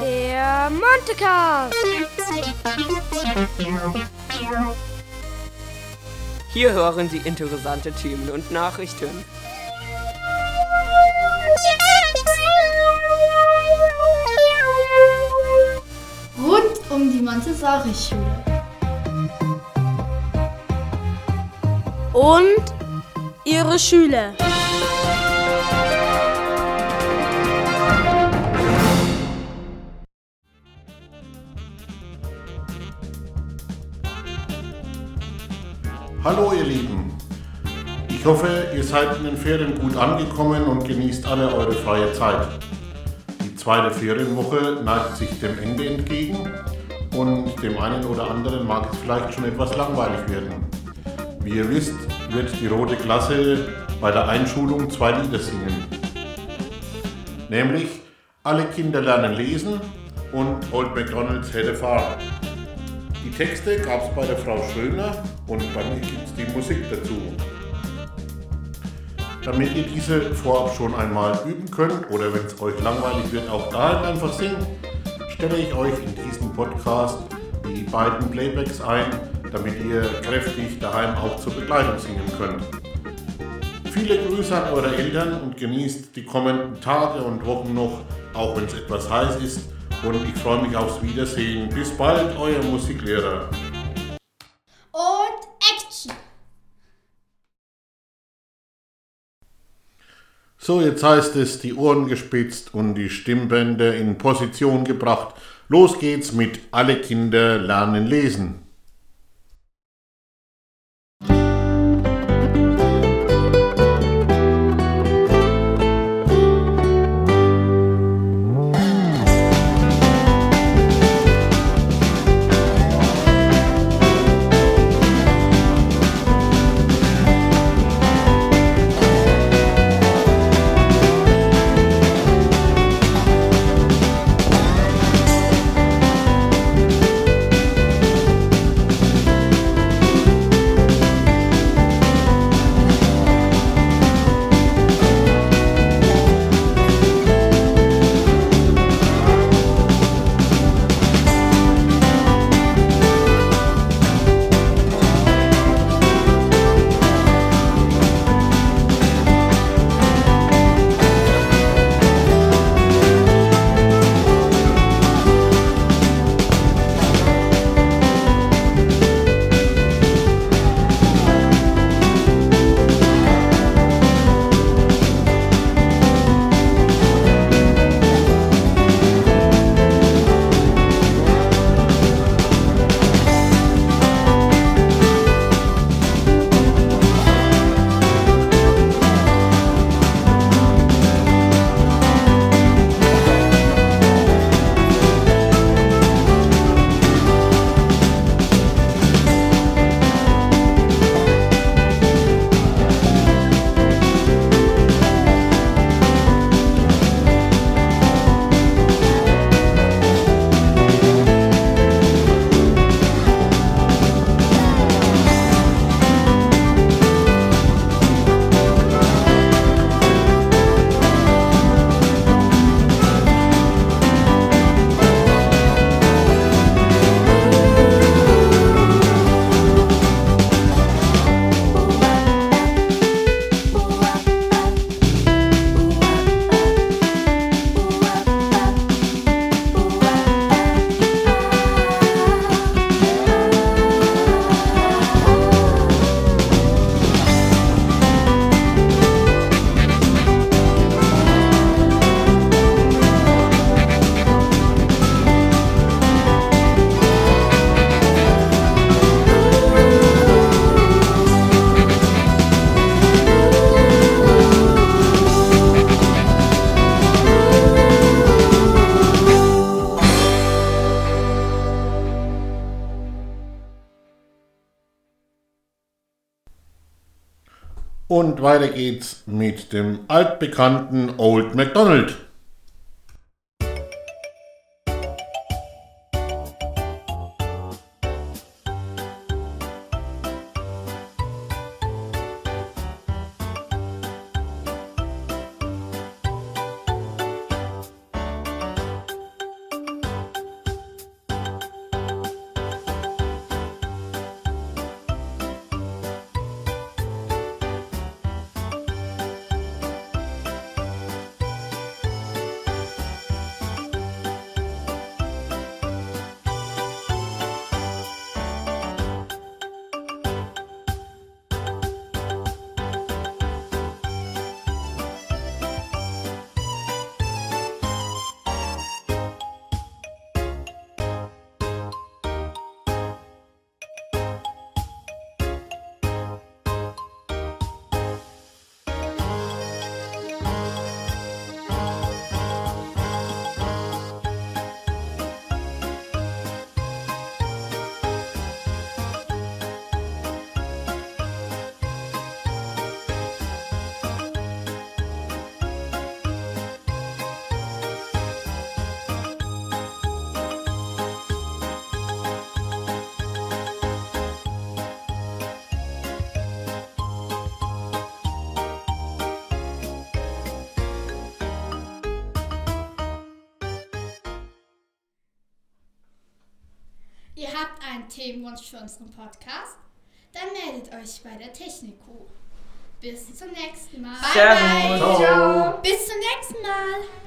Der Montecast. Hier hören Sie interessante Themen und Nachrichten. Rund um die Montessori-Schule. Und ihre Schüler. Hallo ihr Lieben, ich hoffe, ihr seid in den Ferien gut angekommen und genießt alle eure freie Zeit. Die zweite Ferienwoche neigt sich dem Ende entgegen und dem einen oder anderen mag es vielleicht schon etwas langweilig werden. Wie ihr wisst, wird die rote Klasse bei der Einschulung zwei Lieder singen. Nämlich Alle Kinder lernen lesen und Old MacDonald's Had a Farm. Die Texte gab es bei der Frau Schöner und bei mir gibt es die Musik dazu. Damit ihr diese vorab schon einmal üben könnt oder wenn es euch langweilig wird, auch daheim einfach singen, stelle ich euch in diesem Podcast die beiden Playbacks ein, damit ihr kräftig daheim auch zur Begleitung singen könnt. Viele Grüße an eure Eltern und genießt die kommenden Tage und Wochen noch, auch wenn es etwas heiß ist. Und ich freue mich aufs Wiedersehen. Bis bald, euer Musiklehrer. Und Action! So, jetzt heißt es, die Ohren gespitzt und die Stimmbänder in Position gebracht. Los geht's mit Alle Kinder lernen lesen. Und weiter geht's mit dem altbekannten Old MacDonald. Ihr habt einen Themenwunsch für unseren Podcast? Dann meldet euch bei der Technik-Crew. Bis zum nächsten Mal. Servus. Ciao. Bis zum nächsten Mal.